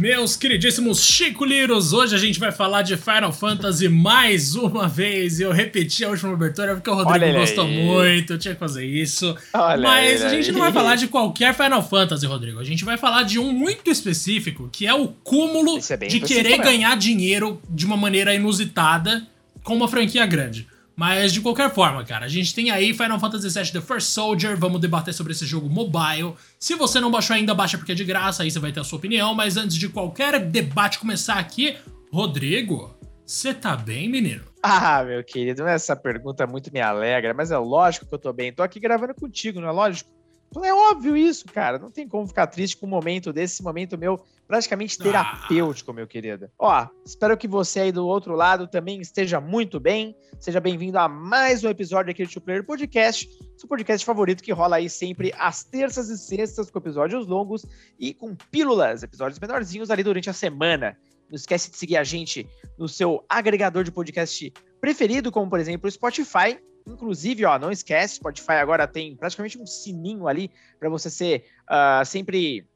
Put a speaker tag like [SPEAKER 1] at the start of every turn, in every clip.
[SPEAKER 1] Meus queridíssimos Chico Liros, hoje a gente vai falar de Final Fantasy mais uma vez. E eu repeti a última abertura porque o Rodrigo gostou aí. muito, eu tinha que fazer isso. Olha Mas a gente aí. não vai falar de qualquer Final Fantasy, Rodrigo. A gente vai falar de um muito específico, que é o cúmulo é de querer ganhar dinheiro de uma maneira inusitada com uma franquia grande. Mas de qualquer forma, cara, a gente tem aí Final Fantasy VII The First Soldier, vamos debater sobre esse jogo mobile. Se você não baixou ainda, baixa porque é de graça, aí você vai ter a sua opinião. Mas antes de qualquer debate começar aqui, Rodrigo, você tá bem, menino?
[SPEAKER 2] Ah, meu querido, essa pergunta muito me alegra, mas é lógico que eu tô bem. Tô aqui gravando contigo, não é lógico? É óbvio isso, cara. Não tem como ficar triste com um momento desse, momento meu praticamente ah. terapêutico, meu querido. Ó, espero que você aí do outro lado também esteja muito bem. Seja bem-vindo a mais um episódio aqui do Two Player Podcast, seu podcast favorito que rola aí sempre às terças e sextas com episódios longos e com pílulas, episódios menorzinhos ali durante a semana. Não esquece de seguir a gente no seu agregador de podcast preferido, como por exemplo o Spotify Inclusive, ó, não esquece, Spotify agora tem praticamente um sininho ali para você ser uh, sempre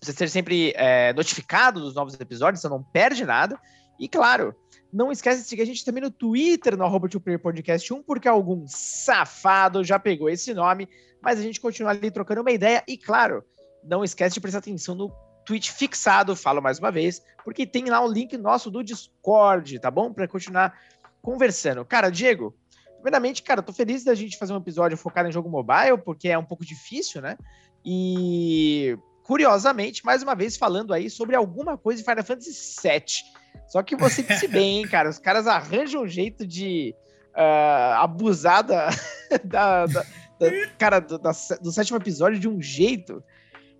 [SPEAKER 2] você ser sempre é, notificado dos novos episódios, você não perde nada. E claro, não esquece de seguir a gente também no Twitter, no arroba Podcast 1, porque algum safado já pegou esse nome, mas a gente continua ali trocando uma ideia. E claro, não esquece de prestar atenção no tweet fixado, falo mais uma vez, porque tem lá um link nosso do Discord, tá bom? Para continuar conversando. Cara, Diego, Primeiramente, cara, tô feliz da gente fazer um episódio focado em jogo mobile, porque é um pouco difícil, né? E curiosamente, mais uma vez falando aí sobre alguma coisa de Final Fantasy VII. Só que você disse bem, hein, cara? Os caras arranjam um jeito de uh, abusar da, da, da, da cara, do, da, do sétimo episódio de um jeito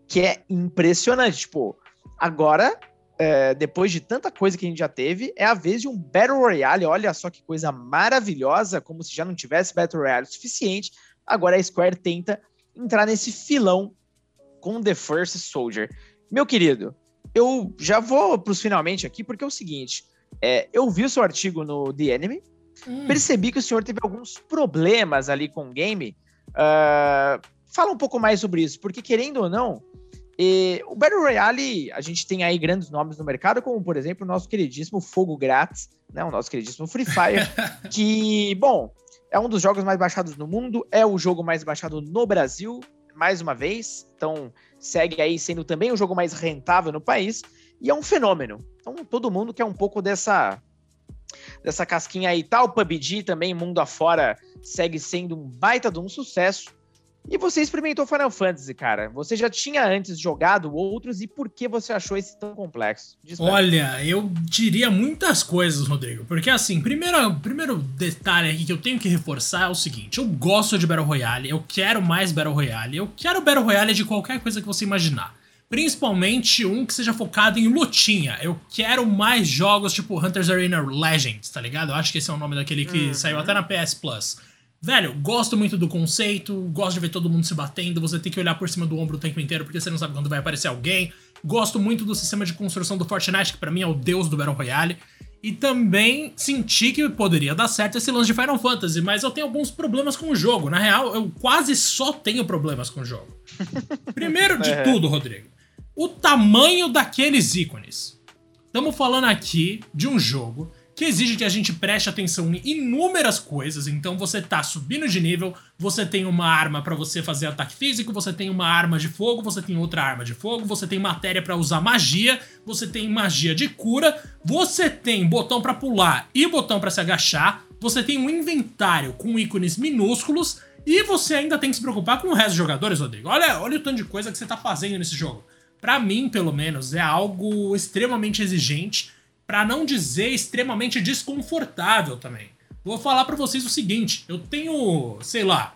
[SPEAKER 2] que é impressionante. Tipo, agora é, depois de tanta coisa que a gente já teve, é a vez de um Battle Royale. Olha só que coisa maravilhosa, como se já não tivesse Battle Royale suficiente. Agora a Square tenta entrar nesse filão com The First Soldier. Meu querido, eu já vou para os finalmente aqui, porque é o seguinte: é, eu vi o seu artigo no The Enemy, hum. percebi que o senhor teve alguns problemas ali com o game. Uh, fala um pouco mais sobre isso, porque querendo ou não, e o Battle Royale, a gente tem aí grandes nomes no mercado, como por exemplo o nosso queridíssimo Fogo Grátis, né? O nosso queridíssimo Free Fire, que, bom, é um dos jogos mais baixados no mundo, é o jogo mais baixado no Brasil, mais uma vez, então segue aí sendo também o jogo mais rentável no país, e é um fenômeno. Então todo mundo quer um pouco dessa dessa casquinha aí, tal PUBG também, mundo afora, segue sendo um baita de um sucesso. E você experimentou Final Fantasy, cara. Você já tinha antes jogado outros e por que você achou esse tão complexo?
[SPEAKER 1] Olha, eu diria muitas coisas, Rodrigo. Porque assim, primeiro, primeiro detalhe aqui que eu tenho que reforçar é o seguinte: eu gosto de Battle Royale, eu quero mais Battle Royale, eu quero Battle Royale de qualquer coisa que você imaginar. Principalmente um que seja focado em lutinha. Eu quero mais jogos tipo Hunter's Arena Legends, tá ligado? Eu acho que esse é o nome daquele que uhum. saiu até na PS Plus. Velho, gosto muito do conceito, gosto de ver todo mundo se batendo, você tem que olhar por cima do ombro o tempo inteiro porque você não sabe quando vai aparecer alguém. Gosto muito do sistema de construção do Fortnite, que para mim é o deus do Battle Royale. E também senti que poderia dar certo esse lance de Final Fantasy, mas eu tenho alguns problemas com o jogo. Na real, eu quase só tenho problemas com o jogo. Primeiro de é. tudo, Rodrigo, o tamanho daqueles ícones. Estamos falando aqui de um jogo que exige que a gente preste atenção em inúmeras coisas. Então você tá subindo de nível, você tem uma arma para você fazer ataque físico, você tem uma arma de fogo, você tem outra arma de fogo, você tem matéria para usar magia, você tem magia de cura, você tem botão para pular e botão para se agachar, você tem um inventário com ícones minúsculos e você ainda tem que se preocupar com o resto dos jogadores, Rodrigo. Olha, olha o tanto de coisa que você tá fazendo nesse jogo. Para mim, pelo menos, é algo extremamente exigente para não dizer extremamente desconfortável também. Vou falar para vocês o seguinte, eu tenho, sei lá,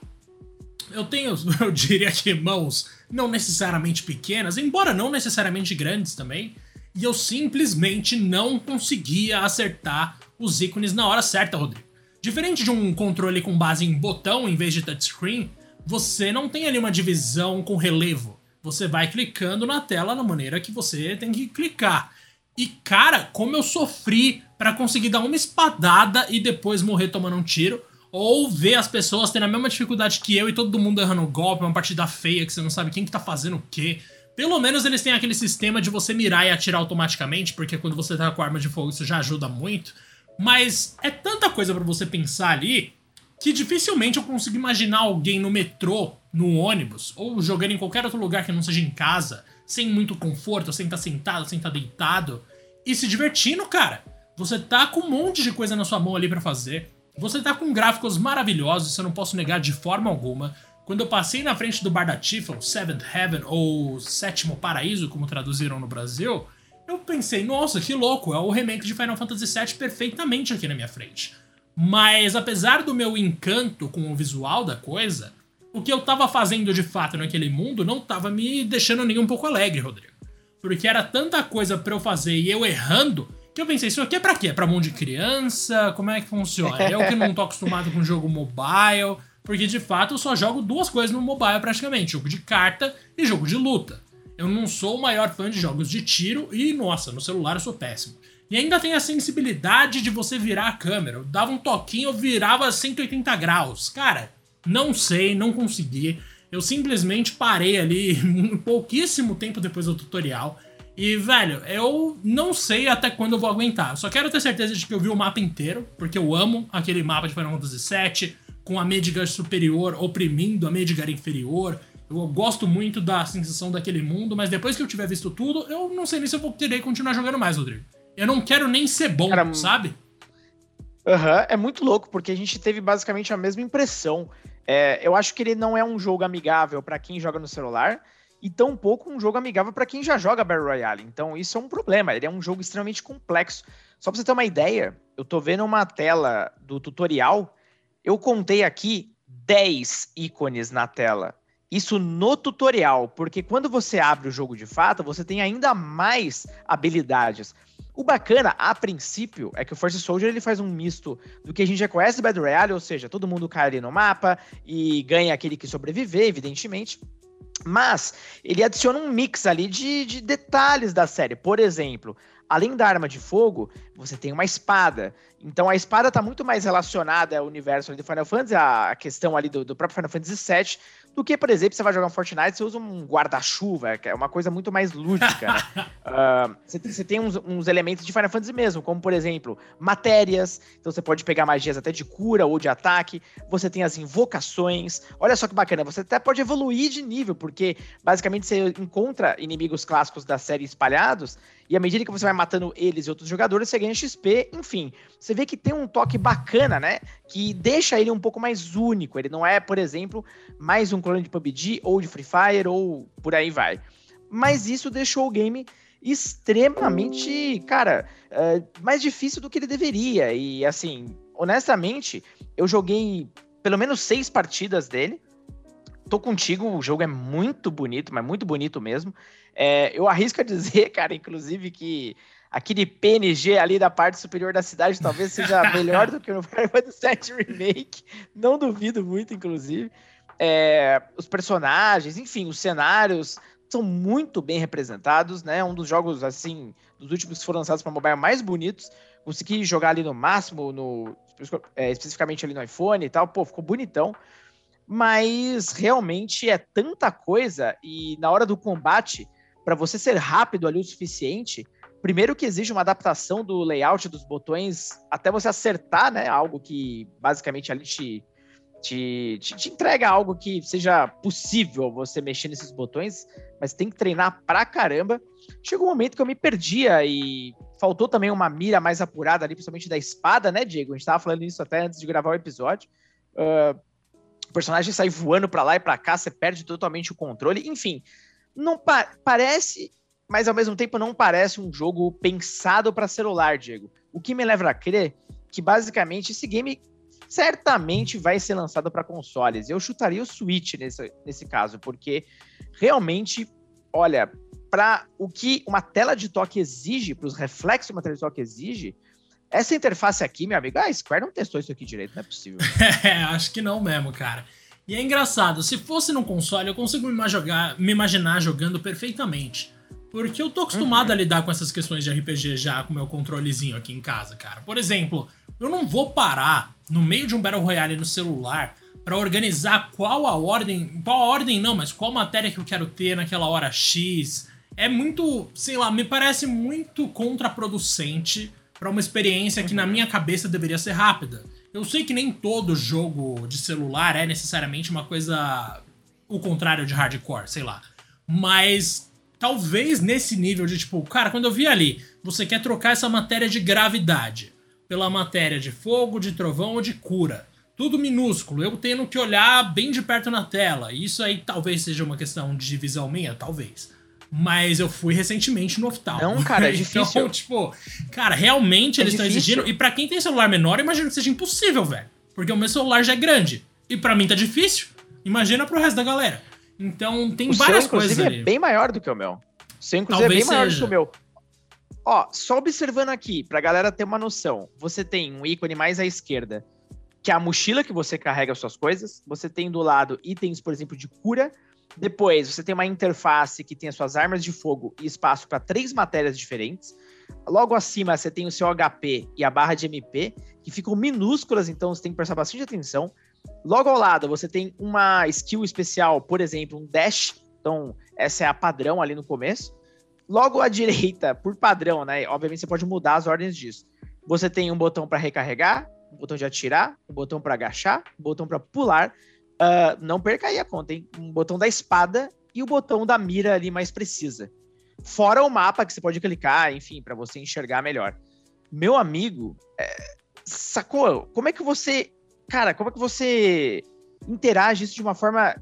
[SPEAKER 1] eu tenho, eu diria que mãos não necessariamente pequenas, embora não necessariamente grandes também, e eu simplesmente não conseguia acertar os ícones na hora certa, Rodrigo. Diferente de um controle com base em botão em vez de touchscreen, você não tem ali uma divisão com relevo. Você vai clicando na tela na maneira que você tem que clicar. E cara, como eu sofri para conseguir dar uma espadada e depois morrer tomando um tiro. Ou ver as pessoas tendo a mesma dificuldade que eu e todo mundo errando golpe, uma partida feia que você não sabe quem que tá fazendo o quê. Pelo menos eles têm aquele sistema de você mirar e atirar automaticamente, porque quando você tá com arma de fogo isso já ajuda muito. Mas é tanta coisa para você pensar ali que dificilmente eu consigo imaginar alguém no metrô, no ônibus, ou jogando em qualquer outro lugar que não seja em casa, sem muito conforto, sem estar tá sentado, sem estar tá deitado, e se divertindo, cara. Você tá com um monte de coisa na sua mão ali para fazer. Você tá com gráficos maravilhosos, isso eu não posso negar de forma alguma. Quando eu passei na frente do bar da Tifa, o Seventh Heaven, ou Sétimo Paraíso, como traduziram no Brasil, eu pensei, nossa, que louco, é o remake de Final Fantasy VII perfeitamente aqui na minha frente. Mas apesar do meu encanto com o visual da coisa, o que eu tava fazendo de fato naquele mundo não tava me deixando nem um pouco alegre, Rodrigo. Porque era tanta coisa para eu fazer e eu errando, que eu pensei, isso aqui é pra quê? É pra mão de criança? Como é que funciona? Eu que não tô acostumado com jogo mobile, porque de fato eu só jogo duas coisas no mobile praticamente: jogo de carta e jogo de luta. Eu não sou o maior fã de jogos de tiro e, nossa, no celular eu sou péssimo. E ainda tem a sensibilidade de você virar a câmera. Eu dava um toquinho, eu virava 180 graus. Cara, não sei, não consegui. Eu simplesmente parei ali pouquíssimo tempo depois do tutorial. E, velho, eu não sei até quando eu vou aguentar. Só quero ter certeza de que eu vi o mapa inteiro, porque eu amo aquele mapa de Final Fantasy VII, com a Medgar superior oprimindo a Medgar inferior. Eu gosto muito da sensação daquele mundo, mas depois que eu tiver visto tudo, eu não sei nem se eu vou querer continuar jogando mais, Rodrigo. Eu não quero nem ser bom, Cara, sabe?
[SPEAKER 2] Aham, uhum, é muito louco, porque a gente teve basicamente a mesma impressão. É, eu acho que ele não é um jogo amigável para quem joga no celular e tampouco um jogo amigável para quem já joga Battle Royale. Então isso é um problema, ele é um jogo extremamente complexo. Só para você ter uma ideia, eu tô vendo uma tela do tutorial, eu contei aqui 10 ícones na tela. Isso no tutorial, porque quando você abre o jogo de fato, você tem ainda mais habilidades. O bacana, a princípio, é que o Force Soldier ele faz um misto do que a gente já conhece do Battle Royale, ou seja, todo mundo cai ali no mapa e ganha aquele que sobreviver, evidentemente. Mas ele adiciona um mix ali de, de detalhes da série. Por exemplo, além da arma de fogo, você tem uma espada. Então a espada está muito mais relacionada ao universo do Final Fantasy, a questão ali do, do próprio Final Fantasy VII, do que, por exemplo, você vai jogar um Fortnite, você usa um guarda-chuva, que é uma coisa muito mais lúdica, né? uh, você, você, tem uns, uns, elementos de Final Fantasy mesmo, como, por exemplo, matérias, então você pode pegar magias até de cura ou de ataque, você tem as invocações, olha só que bacana, você até pode evoluir de nível, porque basicamente você encontra inimigos clássicos da série espalhados, e à medida que você vai matando eles e outros jogadores, você ganha XP, enfim. Você vê que tem um toque bacana, né? Que deixa ele um pouco mais único. Ele não é, por exemplo, mais um clone de PUBG ou de Free Fire ou por aí vai. Mas isso deixou o game extremamente, cara, uh, mais difícil do que ele deveria. E assim, honestamente, eu joguei pelo menos seis partidas dele. Tô contigo, o jogo é muito bonito, mas muito bonito mesmo. É, eu arrisco a dizer, cara, inclusive, que aquele PNG ali da parte superior da cidade talvez seja melhor do que o Final Fantasy VII Remake. Não duvido muito, inclusive. É, os personagens, enfim, os cenários são muito bem representados, né? Um dos jogos, assim, dos últimos que foram lançados para mobile mais bonitos. Consegui jogar ali no máximo, no, é, especificamente ali no iPhone e tal. Pô, ficou bonitão. Mas realmente é tanta coisa e na hora do combate para você ser rápido ali o suficiente, primeiro que exige uma adaptação do layout dos botões até você acertar, né? Algo que basicamente ali te, te, te, te, entrega algo que seja possível você mexer nesses botões, mas tem que treinar pra caramba. Chegou um momento que eu me perdia e faltou também uma mira mais apurada ali, principalmente da espada, né, Diego? A gente tava falando isso até antes de gravar o episódio. Uh, o personagem sai voando para lá e para cá, você perde totalmente o controle. Enfim, não pa parece, mas ao mesmo tempo não parece um jogo pensado para celular, Diego. O que me leva a crer que basicamente esse game certamente vai ser lançado para consoles. Eu chutaria o Switch nesse, nesse caso, porque realmente, olha, para o que uma tela de toque exige, para os reflexos que uma tela de toque exige, essa interface aqui, meu amigo, a Square não testou isso aqui direito, não é possível.
[SPEAKER 1] é, acho que não mesmo, cara. E é engraçado, se fosse no console, eu consigo me, jogar, me imaginar jogando perfeitamente. Porque eu tô acostumado uhum. a lidar com essas questões de RPG já com meu controlezinho aqui em casa, cara. Por exemplo, eu não vou parar no meio de um Battle Royale no celular para organizar qual a ordem, qual a ordem não, mas qual matéria que eu quero ter naquela hora X. É muito, sei lá, me parece muito contraproducente para uma experiência que na minha cabeça deveria ser rápida. Eu sei que nem todo jogo de celular é necessariamente uma coisa o contrário de hardcore, sei lá. Mas talvez nesse nível de tipo, cara, quando eu vi ali, você quer trocar essa matéria de gravidade pela matéria de fogo, de trovão ou de cura. Tudo minúsculo, eu tendo que olhar bem de perto na tela. Isso aí talvez seja uma questão de visão minha, talvez. Mas eu fui recentemente no oftal.
[SPEAKER 2] Não, cara, é difícil.
[SPEAKER 1] Então, tipo, cara, realmente é eles estão exigindo. E para quem tem celular menor, eu imagino que seja impossível, velho. Porque o meu celular já é grande. E para mim tá difícil. Imagina pro resto da galera. Então tem
[SPEAKER 2] o
[SPEAKER 1] várias
[SPEAKER 2] seu,
[SPEAKER 1] coisas
[SPEAKER 2] é
[SPEAKER 1] ali.
[SPEAKER 2] é bem maior do que o meu. O seu, inclusive, Talvez é bem maior seja. do que o meu. Ó, só observando aqui, pra galera ter uma noção. Você tem um ícone mais à esquerda, que é a mochila que você carrega as suas coisas. Você tem do lado itens, por exemplo, de cura. Depois, você tem uma interface que tem as suas armas de fogo e espaço para três matérias diferentes. Logo acima, você tem o seu HP e a barra de MP, que ficam minúsculas, então você tem que prestar bastante atenção. Logo ao lado, você tem uma skill especial, por exemplo, um dash. Então, essa é a padrão ali no começo. Logo à direita, por padrão, né? Obviamente você pode mudar as ordens disso. Você tem um botão para recarregar, um botão de atirar, um botão para agachar, um botão para pular. Uh, não perca aí a conta, hein? Um botão da espada e o botão da mira ali mais precisa. Fora o mapa que você pode clicar, enfim, para você enxergar melhor. Meu amigo, é, sacou? Como é que você cara, como é que você interage isso de uma forma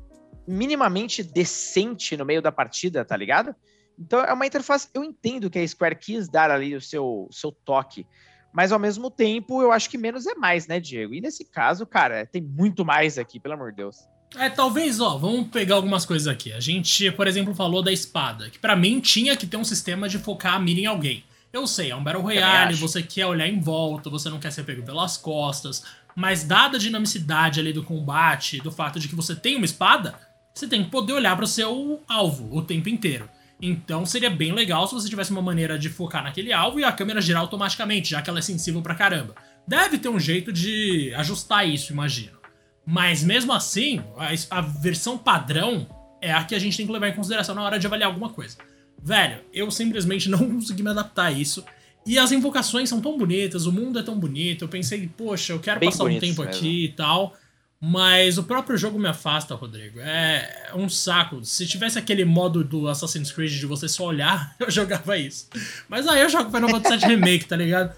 [SPEAKER 2] minimamente decente no meio da partida, tá ligado? Então é uma interface. Eu entendo que a Square quis dar ali o seu, seu toque, mas ao mesmo tempo eu acho que menos é mais, né, Diego? E nesse caso, cara, tem muito mais aqui, pelo amor de Deus.
[SPEAKER 1] É, talvez, ó, vamos pegar algumas coisas aqui. A gente, por exemplo, falou da espada, que para mim tinha que ter um sistema de focar a mira em alguém. Eu sei, é um Battle Royale, você quer olhar em volta, você não quer ser pego pelas costas, mas dada a dinamicidade ali do combate, do fato de que você tem uma espada, você tem que poder olhar para o seu alvo o tempo inteiro. Então seria bem legal se você tivesse uma maneira de focar naquele alvo e a câmera girar automaticamente, já que ela é sensível pra caramba. Deve ter um jeito de ajustar isso, imagino. Mas mesmo assim, a, a versão padrão é a que a gente tem que levar em consideração na hora de avaliar alguma coisa. Velho, eu simplesmente não consegui me adaptar a isso. E as invocações são tão bonitas, o mundo é tão bonito. Eu pensei, poxa, eu quero Bem passar um tempo mesmo. aqui e tal. Mas o próprio jogo me afasta, Rodrigo. É um saco. Se tivesse aquele modo do Assassin's Creed de você só olhar, eu jogava isso. Mas aí eu jogo Final Fantasy VII Remake, tá ligado?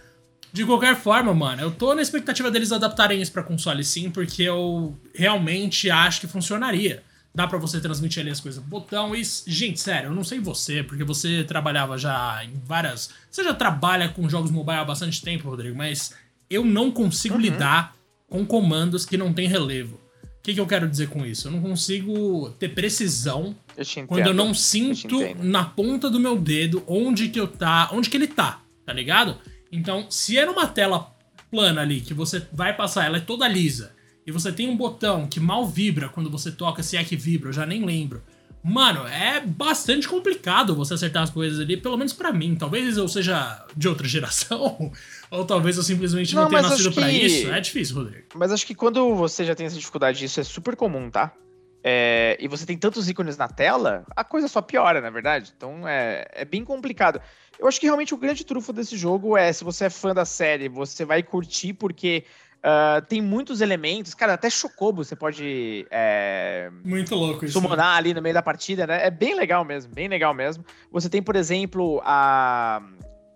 [SPEAKER 1] De qualquer forma, mano, eu tô na expectativa deles adaptarem isso pra console sim, porque eu realmente acho que funcionaria dá para você transmitir ali as coisas botão. E, gente, sério, eu não sei você, porque você trabalhava já em várias. Você já trabalha com jogos mobile há bastante tempo, Rodrigo, mas eu não consigo uhum. lidar com comandos que não tem relevo. O que, que, eu quero dizer com isso? Eu não consigo ter precisão
[SPEAKER 2] eu
[SPEAKER 1] quando eu não sinto eu na ponta do meu dedo onde que eu tá, onde que ele tá, tá ligado? Então, se é numa tela plana ali que você vai passar, ela é toda lisa e você tem um botão que mal vibra quando você toca, se é que vibra, eu já nem lembro. Mano, é bastante complicado você acertar as coisas ali, pelo menos para mim. Talvez eu seja de outra geração, ou talvez eu simplesmente não, não tenha nascido para que... isso. É difícil, Rodrigo.
[SPEAKER 2] Mas acho que quando você já tem essa dificuldade, isso é super comum, tá? É, e você tem tantos ícones na tela, a coisa só piora, na verdade. Então é, é bem complicado. Eu acho que realmente o grande trufo desse jogo é, se você é fã da série, você vai curtir porque Uh, tem muitos elementos, cara, até Chocobo você pode. É,
[SPEAKER 1] Muito louco isso.
[SPEAKER 2] Summonar né? ali no meio da partida, né? É bem legal mesmo, bem legal mesmo. Você tem, por exemplo, a,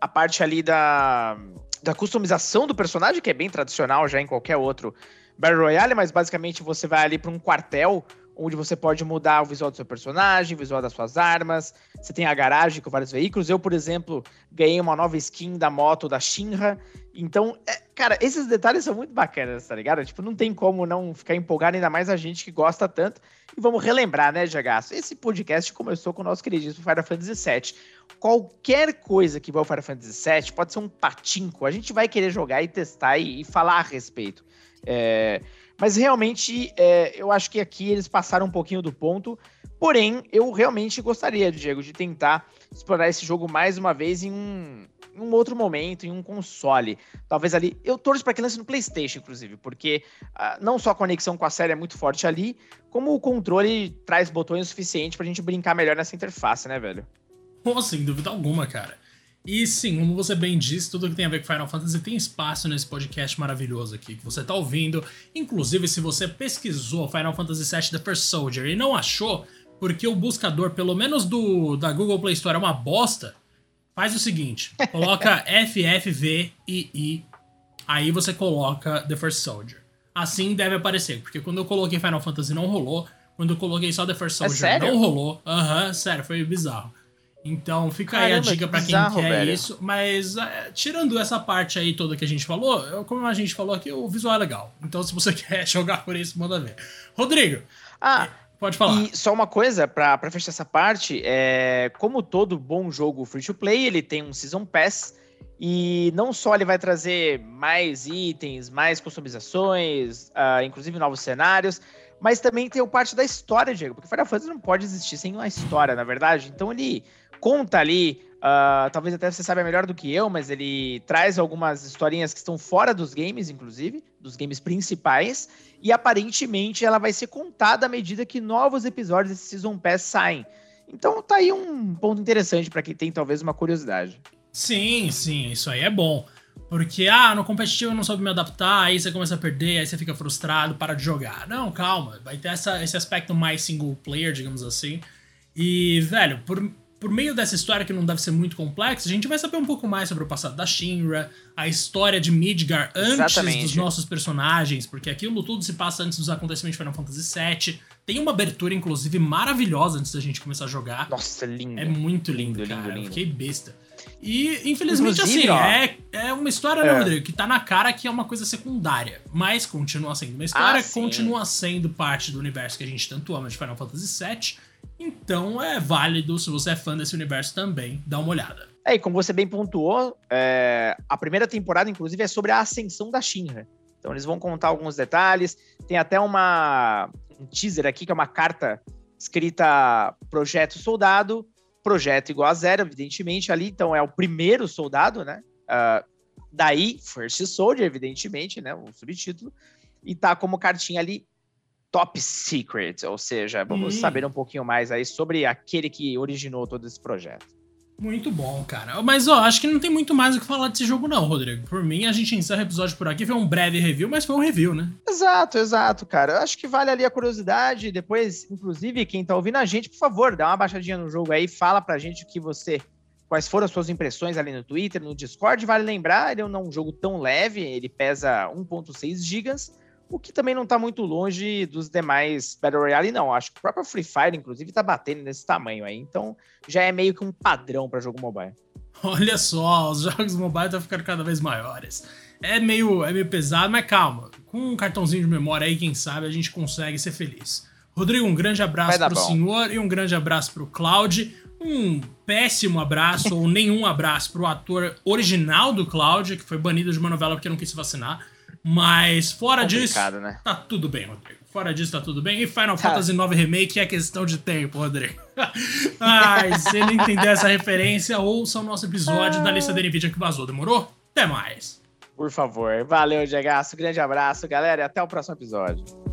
[SPEAKER 2] a parte ali da, da customização do personagem, que é bem tradicional já em qualquer outro Battle Royale, mas basicamente você vai ali para um quartel onde você pode mudar o visual do seu personagem, o visual das suas armas. Você tem a garagem com vários veículos. Eu, por exemplo, ganhei uma nova skin da moto da Shinra. Então, é, cara, esses detalhes são muito bacanas, tá ligado? Tipo, não tem como não ficar empolgado, ainda mais a gente que gosta tanto. E vamos relembrar, né, Jagaço? Esse podcast começou com o nosso queridíssimo Final Fantasy VII. Qualquer coisa que vai ao Final Fantasy VII pode ser um patinco. A gente vai querer jogar e testar e, e falar a respeito. É, mas realmente, é, eu acho que aqui eles passaram um pouquinho do ponto, Porém, eu realmente gostaria, Diego, de tentar explorar esse jogo mais uma vez em um, em um outro momento, em um console. Talvez ali. Eu torço para que lance no PlayStation, inclusive, porque uh, não só a conexão com a série é muito forte ali, como o controle traz botões o suficiente pra gente brincar melhor nessa interface, né, velho?
[SPEAKER 1] Pô, sem dúvida alguma, cara. E sim, como você bem disse, tudo que tem a ver com Final Fantasy tem espaço nesse podcast maravilhoso aqui que você tá ouvindo. Inclusive, se você pesquisou Final Fantasy VII The First Soldier e não achou, porque o buscador, pelo menos do da Google Play Store, é uma bosta, faz o seguinte: coloca FFVII, aí você coloca The First Soldier. Assim deve aparecer, porque quando eu coloquei Final Fantasy não rolou, quando eu coloquei só The First é Soldier é não rolou. Aham, uhum, sério, foi bizarro. Então fica Caramba, aí a dica para quem bizarro, quer velho. isso. Mas é, tirando essa parte aí toda que a gente falou, como a gente falou aqui, o visual é legal. Então se você quer jogar por isso, manda ver. Rodrigo.
[SPEAKER 2] Ah. Pode falar. E só uma coisa, para fechar essa parte, é, como todo bom jogo free to play, ele tem um Season Pass. E não só ele vai trazer mais itens, mais customizações, uh, inclusive novos cenários, mas também tem o parte da história, Diego, porque Final Fantasy não pode existir sem uma história, na verdade. Então ele conta ali, uh, talvez até você saiba melhor do que eu, mas ele traz algumas historinhas que estão fora dos games, inclusive, dos games principais, e aparentemente ela vai ser contada à medida que novos episódios desse Season Pass saem. Então tá aí um ponto interessante para quem tem talvez uma curiosidade.
[SPEAKER 1] Sim, sim, isso aí é bom. Porque, ah, no competitivo eu não soube me adaptar, aí você começa a perder, aí você fica frustrado, para de jogar. Não, calma, vai ter essa, esse aspecto mais single player, digamos assim. E, velho, por, por meio dessa história que não deve ser muito complexa, a gente vai saber um pouco mais sobre o passado da Shinra, a história de Midgar antes Exatamente. dos nossos personagens, porque aquilo tudo se passa antes dos acontecimentos de Final Fantasy VII. Tem uma abertura, inclusive, maravilhosa antes da gente começar a jogar.
[SPEAKER 2] Nossa, lindo.
[SPEAKER 1] É muito lindo, lindo cara. Lindo, lindo. Fiquei besta. E, infelizmente, Inclusive, assim, ó, é, é uma história, né, é. né, Rodrigo, que tá na cara que é uma coisa secundária, mas continua sendo uma história, ah, continua sendo parte do universo que a gente tanto ama de Final Fantasy VII. Então é válido, se você é fã desse universo também, dar uma olhada.
[SPEAKER 2] É, e como você bem pontuou, é, a primeira temporada, inclusive, é sobre a ascensão da Shinra. Então eles vão contar alguns detalhes. Tem até uma, um teaser aqui, que é uma carta escrita Projeto Soldado, projeto igual a zero, evidentemente, ali. Então é o primeiro soldado, né? Uh, daí, First Soldier, evidentemente, né? O subtítulo. E tá como cartinha ali Top Secret, ou seja, vamos hum. saber um pouquinho mais aí sobre aquele que originou todo esse projeto.
[SPEAKER 1] Muito bom, cara. Mas, ó, acho que não tem muito mais o que falar desse jogo, não, Rodrigo. Por mim, a gente encerra o episódio por aqui. Foi um breve review, mas foi um review, né?
[SPEAKER 2] Exato, exato, cara. Eu acho que vale ali a curiosidade. Depois, inclusive, quem tá ouvindo a gente, por favor, dá uma baixadinha no jogo aí, fala pra gente o que você. Quais foram as suas impressões ali no Twitter, no Discord. Vale lembrar, ele é um jogo tão leve, ele pesa 1,6 gigas o que também não está muito longe dos demais Battle Royale, não. Acho que o próprio Free Fire, inclusive, está batendo nesse tamanho aí. Então, já é meio que um padrão para jogo mobile.
[SPEAKER 1] Olha só, os jogos mobile estão ficando cada vez maiores. É meio, é meio pesado, mas calma. Com um cartãozinho de memória aí, quem sabe, a gente consegue ser feliz. Rodrigo, um grande abraço pro bom. senhor e um grande abraço pro Cloud. Um péssimo abraço ou nenhum abraço pro ator original do Cloud, que foi banido de uma novela porque não quis se vacinar. Mas fora disso, né? tá tudo bem, Rodrigo. Fora disso, tá tudo bem. E Final tá. Fantasy IX Remake é questão de tempo, Rodrigo. Ai, se ele entender essa referência, ouça o nosso episódio da lista da NVIDIA que vazou. Demorou? Até mais.
[SPEAKER 2] Por favor. Valeu, Diagaço. Grande abraço, galera. E até o próximo episódio.